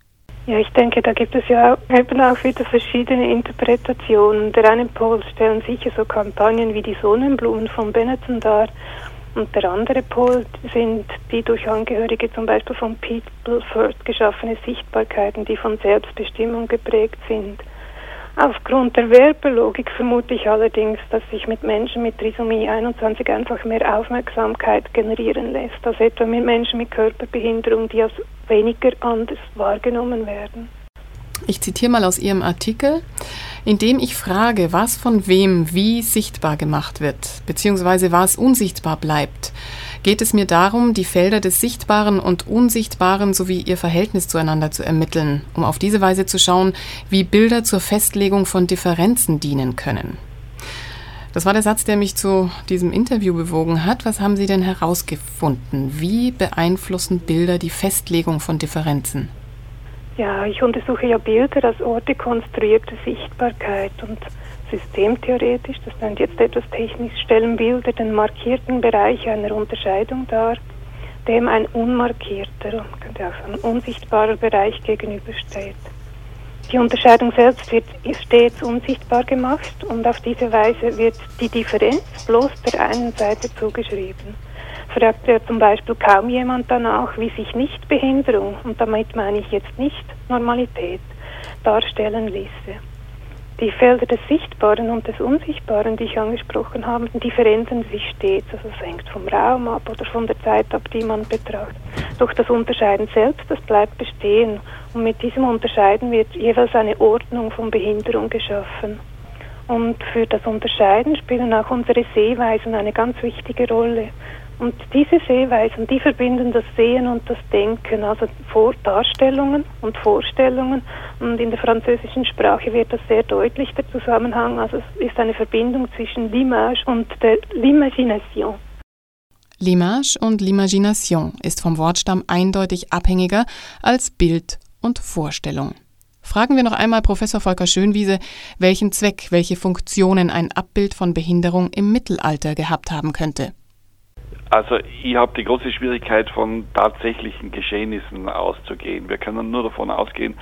Ja, ich denke, da gibt es ja eben auch wieder verschiedene Interpretationen. Der eine Pol stellen sicher so Kampagnen wie die Sonnenblumen von Benetton dar. Und der andere Pol sind die durch Angehörige zum Beispiel von People First geschaffene Sichtbarkeiten, die von Selbstbestimmung geprägt sind. Aufgrund der Werbelogik vermute ich allerdings, dass sich mit Menschen mit Trisomie 21 einfach mehr Aufmerksamkeit generieren lässt, als etwa mit Menschen mit Körperbehinderung, die als weniger anders wahrgenommen werden. Ich zitiere mal aus Ihrem Artikel, in dem ich frage, was von wem wie sichtbar gemacht wird, beziehungsweise was unsichtbar bleibt. Geht es mir darum, die Felder des Sichtbaren und Unsichtbaren sowie ihr Verhältnis zueinander zu ermitteln, um auf diese Weise zu schauen, wie Bilder zur Festlegung von Differenzen dienen können. Das war der Satz, der mich zu diesem Interview bewogen hat. Was haben Sie denn herausgefunden? Wie beeinflussen Bilder die Festlegung von Differenzen? Ja, ich untersuche ja Bilder als Orte konstruierte Sichtbarkeit und systemtheoretisch, das nennt jetzt etwas technisch, stellen Bilder den markierten Bereich einer Unterscheidung dar, dem ein unmarkierter, könnte auch sagen, unsichtbarer Bereich gegenübersteht. Die Unterscheidung selbst wird stets unsichtbar gemacht und auf diese Weise wird die Differenz bloß der einen Seite zugeschrieben fragt ja zum Beispiel kaum jemand danach, wie sich Nichtbehinderung, und damit meine ich jetzt nicht Normalität, darstellen ließe. Die Felder des Sichtbaren und des Unsichtbaren, die ich angesprochen habe, die verändern sich stets. Also es hängt vom Raum ab oder von der Zeit ab, die man betrachtet. Doch das Unterscheiden selbst, das bleibt bestehen. Und mit diesem Unterscheiden wird jeweils eine Ordnung von Behinderung geschaffen. Und für das Unterscheiden spielen auch unsere Sehweisen eine ganz wichtige Rolle. Und diese Sehweisen, die verbinden das Sehen und das Denken, also Vor Darstellungen und Vorstellungen. Und in der französischen Sprache wird das sehr deutlich, der Zusammenhang. Also es ist eine Verbindung zwischen l'image und der l'imagination. L'image und l'imagination ist vom Wortstamm eindeutig abhängiger als Bild und Vorstellung. Fragen wir noch einmal Professor Volker Schönwiese, welchen Zweck, welche Funktionen ein Abbild von Behinderung im Mittelalter gehabt haben könnte. Also ich habe die große Schwierigkeit von tatsächlichen Geschehnissen auszugehen. Wir können nur davon ausgehen,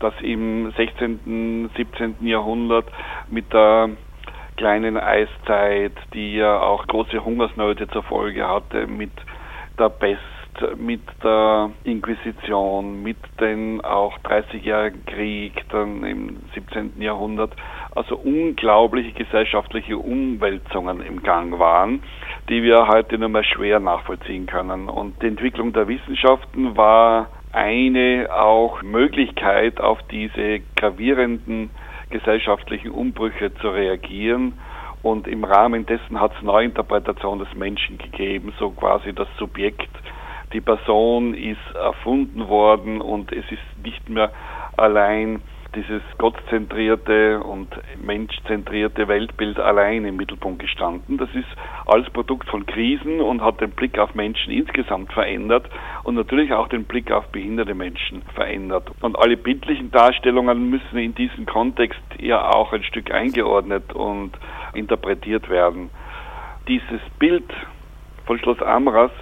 dass im 16., 17. Jahrhundert mit der kleinen Eiszeit, die ja auch große Hungersnöte zur Folge hatte, mit der Pest, mit der Inquisition, mit dem auch 30-jährigen Krieg dann im 17. Jahrhundert, also unglaubliche gesellschaftliche Umwälzungen im Gang waren, die wir heute nur mehr schwer nachvollziehen können. Und die Entwicklung der Wissenschaften war eine auch Möglichkeit, auf diese gravierenden gesellschaftlichen Umbrüche zu reagieren. Und im Rahmen dessen hat es Neuinterpretation des Menschen gegeben, so quasi das Subjekt. Die Person ist erfunden worden und es ist nicht mehr allein dieses gottzentrierte und menschzentrierte Weltbild allein im Mittelpunkt gestanden. Das ist als Produkt von Krisen und hat den Blick auf Menschen insgesamt verändert und natürlich auch den Blick auf behinderte Menschen verändert. Und alle bildlichen Darstellungen müssen in diesen Kontext ja auch ein Stück eingeordnet und interpretiert werden. Dieses Bild von Schloss Amras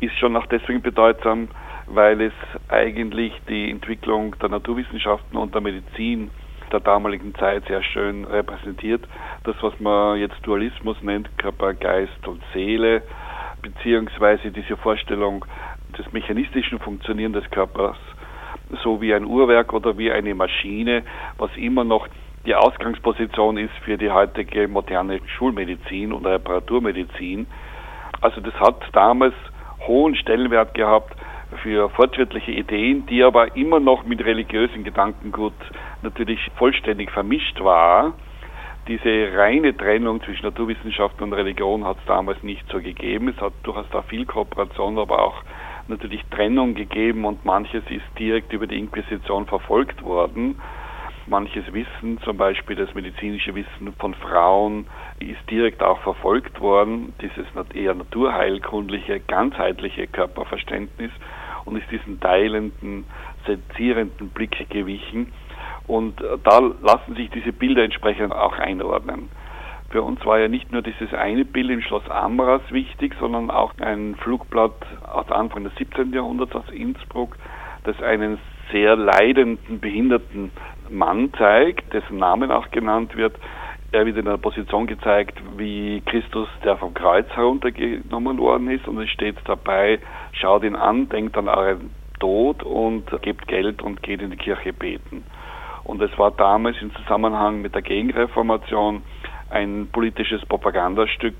ist schon auch deswegen bedeutsam, weil es eigentlich die Entwicklung der Naturwissenschaften und der Medizin der damaligen Zeit sehr schön repräsentiert. Das, was man jetzt Dualismus nennt, Körper, Geist und Seele, beziehungsweise diese Vorstellung des mechanistischen Funktionieren des Körpers, so wie ein Uhrwerk oder wie eine Maschine, was immer noch die Ausgangsposition ist für die heutige moderne Schulmedizin und Reparaturmedizin. Also das hat damals hohen Stellenwert gehabt für fortschrittliche Ideen, die aber immer noch mit religiösen Gedankengut natürlich vollständig vermischt war. Diese reine Trennung zwischen Naturwissenschaften und Religion hat es damals nicht so gegeben. Es hat durchaus da viel Kooperation, aber auch natürlich Trennung gegeben und manches ist direkt über die Inquisition verfolgt worden. Manches Wissen, zum Beispiel das medizinische Wissen von Frauen, ist direkt auch verfolgt worden. Dieses eher naturheilkundliche, ganzheitliche Körperverständnis und ist diesen teilenden, sensierenden Blick gewichen. Und da lassen sich diese Bilder entsprechend auch einordnen. Für uns war ja nicht nur dieses eine Bild im Schloss Amras wichtig, sondern auch ein Flugblatt aus Anfang des 17. Jahrhunderts aus Innsbruck, das einen sehr leidenden, behinderten Mann zeigt, dessen Namen auch genannt wird. Er wird in einer Position gezeigt, wie Christus, der vom Kreuz heruntergenommen worden ist, und es steht dabei, schaut ihn an, denkt an euren Tod und gebt Geld und geht in die Kirche beten. Und es war damals im Zusammenhang mit der Gegenreformation ein politisches Propagandastück,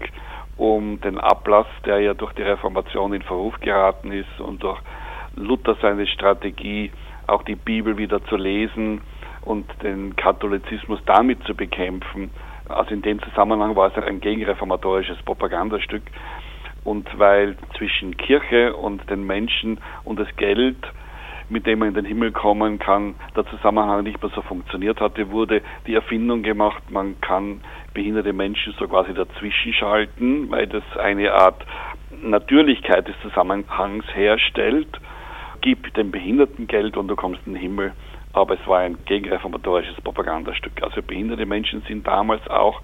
um den Ablass, der ja durch die Reformation in Verruf geraten ist und durch Luther seine Strategie, auch die Bibel wieder zu lesen und den Katholizismus damit zu bekämpfen. Also in dem Zusammenhang war es ein gegenreformatorisches Propagandastück. Und weil zwischen Kirche und den Menschen und das Geld mit dem man in den Himmel kommen kann, der Zusammenhang nicht mehr so funktioniert hatte, wurde die Erfindung gemacht, man kann behinderte Menschen so quasi dazwischen schalten, weil das eine Art Natürlichkeit des Zusammenhangs herstellt. Gib dem Behinderten Geld und du kommst in den Himmel. Aber es war ein gegenreformatorisches Propagandastück. Also behinderte Menschen sind damals auch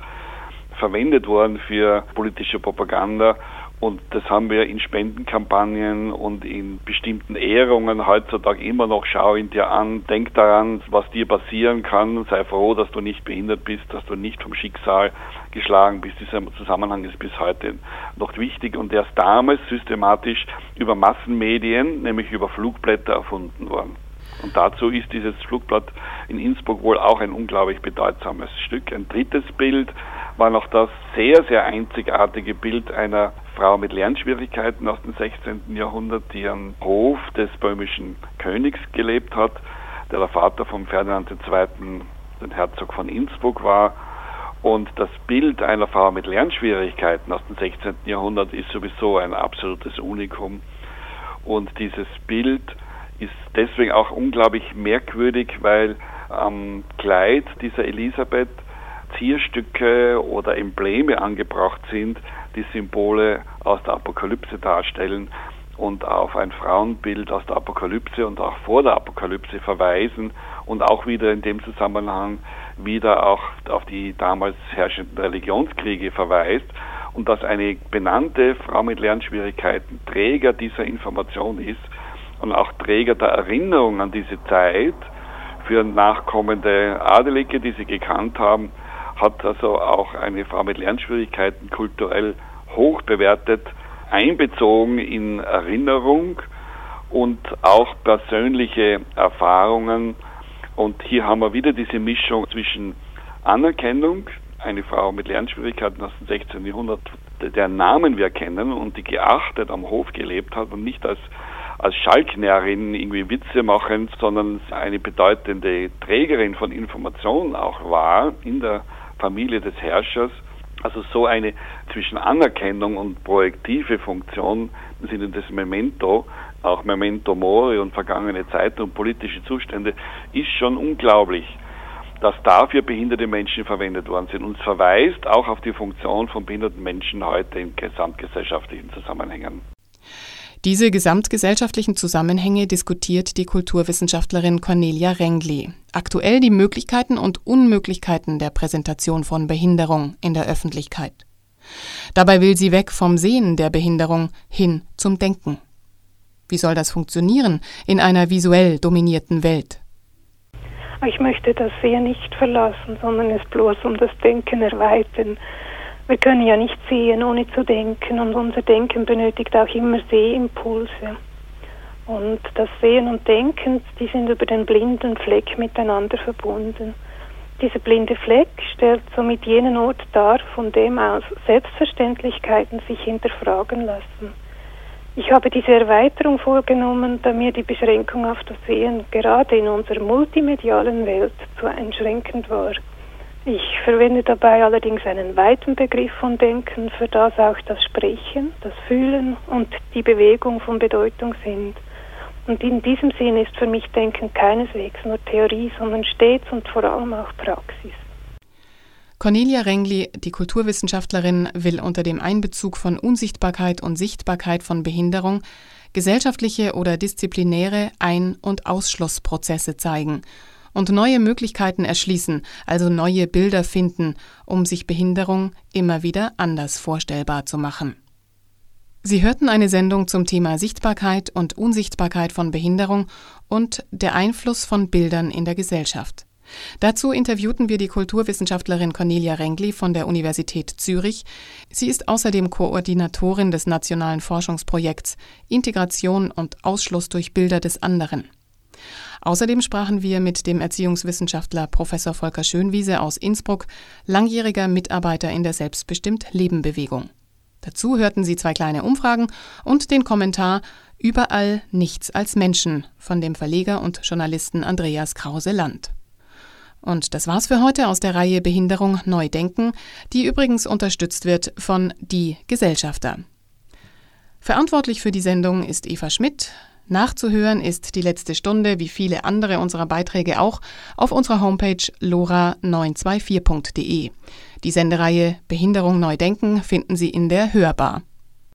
verwendet worden für politische Propaganda und das haben wir in Spendenkampagnen und in bestimmten Ehrungen heutzutage immer noch. Schau ihn dir an, denk daran, was dir passieren kann. Sei froh, dass du nicht behindert bist, dass du nicht vom Schicksal geschlagen bist. Dieser Zusammenhang ist bis heute noch wichtig und der ist damals systematisch über Massenmedien, nämlich über Flugblätter erfunden worden. Und dazu ist dieses Flugblatt in Innsbruck wohl auch ein unglaublich bedeutsames Stück. Ein drittes Bild war noch das sehr, sehr einzigartige Bild einer Frau mit Lernschwierigkeiten aus dem 16. Jahrhundert, die am Hof des böhmischen Königs gelebt hat, der der Vater von Ferdinand II., den Herzog von Innsbruck war. Und das Bild einer Frau mit Lernschwierigkeiten aus dem 16. Jahrhundert ist sowieso ein absolutes Unikum. Und dieses Bild ist deswegen auch unglaublich merkwürdig, weil am Kleid dieser Elisabeth Zierstücke oder Embleme angebracht sind, die Symbole aus der Apokalypse darstellen und auf ein Frauenbild aus der Apokalypse und auch vor der Apokalypse verweisen und auch wieder in dem Zusammenhang wieder auch auf die damals herrschenden Religionskriege verweist und dass eine benannte Frau mit Lernschwierigkeiten Träger dieser Information ist und auch Träger der Erinnerung an diese Zeit für nachkommende Adelige, die sie gekannt haben, hat also auch eine Frau mit Lernschwierigkeiten kulturell hoch bewertet, einbezogen in Erinnerung und auch persönliche Erfahrungen. Und hier haben wir wieder diese Mischung zwischen Anerkennung, eine Frau mit Lernschwierigkeiten aus dem 16. Jahrhundert, deren Namen wir kennen und die geachtet am Hof gelebt hat und nicht als als Schalknärin irgendwie Witze machen, sondern eine bedeutende Trägerin von Informationen auch war in der Familie des Herrschers. Also so eine zwischen Anerkennung und projektive Funktion im Sinne des Memento, auch Memento Mori und vergangene Zeiten und politische Zustände, ist schon unglaublich, dass dafür behinderte Menschen verwendet worden sind. Und es verweist auch auf die Funktion von behinderten Menschen heute in gesamtgesellschaftlichen Zusammenhängen. Diese gesamtgesellschaftlichen Zusammenhänge diskutiert die Kulturwissenschaftlerin Cornelia Rengli. Aktuell die Möglichkeiten und Unmöglichkeiten der Präsentation von Behinderung in der Öffentlichkeit. Dabei will sie weg vom Sehen der Behinderung hin zum Denken. Wie soll das funktionieren in einer visuell dominierten Welt? Ich möchte das Sehen nicht verlassen, sondern es bloß um das Denken erweitern. Wir können ja nicht sehen, ohne zu denken und unser Denken benötigt auch immer Sehimpulse. Und das Sehen und Denken, die sind über den blinden Fleck miteinander verbunden. Dieser blinde Fleck stellt somit jenen Ort dar, von dem aus Selbstverständlichkeiten sich hinterfragen lassen. Ich habe diese Erweiterung vorgenommen, da mir die Beschränkung auf das Sehen gerade in unserer multimedialen Welt zu einschränkend war. Ich verwende dabei allerdings einen weiten Begriff von Denken, für das auch das Sprechen, das Fühlen und die Bewegung von Bedeutung sind. Und in diesem Sinn ist für mich Denken keineswegs nur Theorie, sondern stets und vor allem auch Praxis. Cornelia Rengli, die Kulturwissenschaftlerin, will unter dem Einbezug von Unsichtbarkeit und Sichtbarkeit von Behinderung gesellschaftliche oder disziplinäre Ein- und Ausschlussprozesse zeigen und neue Möglichkeiten erschließen, also neue Bilder finden, um sich Behinderung immer wieder anders vorstellbar zu machen. Sie hörten eine Sendung zum Thema Sichtbarkeit und Unsichtbarkeit von Behinderung und der Einfluss von Bildern in der Gesellschaft. Dazu interviewten wir die Kulturwissenschaftlerin Cornelia Rengli von der Universität Zürich. Sie ist außerdem Koordinatorin des nationalen Forschungsprojekts Integration und Ausschluss durch Bilder des anderen. Außerdem sprachen wir mit dem Erziehungswissenschaftler Professor Volker Schönwiese aus Innsbruck, langjähriger Mitarbeiter in der Selbstbestimmt Leben Bewegung. Dazu hörten Sie zwei kleine Umfragen und den Kommentar Überall nichts als Menschen von dem Verleger und Journalisten Andreas Krause-Land. Und das war's für heute aus der Reihe Behinderung neu denken, die übrigens unterstützt wird von Die Gesellschafter. Verantwortlich für die Sendung ist Eva Schmidt. Nachzuhören ist die letzte Stunde, wie viele andere unserer Beiträge auch, auf unserer Homepage lora924.de. Die Sendereihe Behinderung neu denken finden Sie in der Hörbar.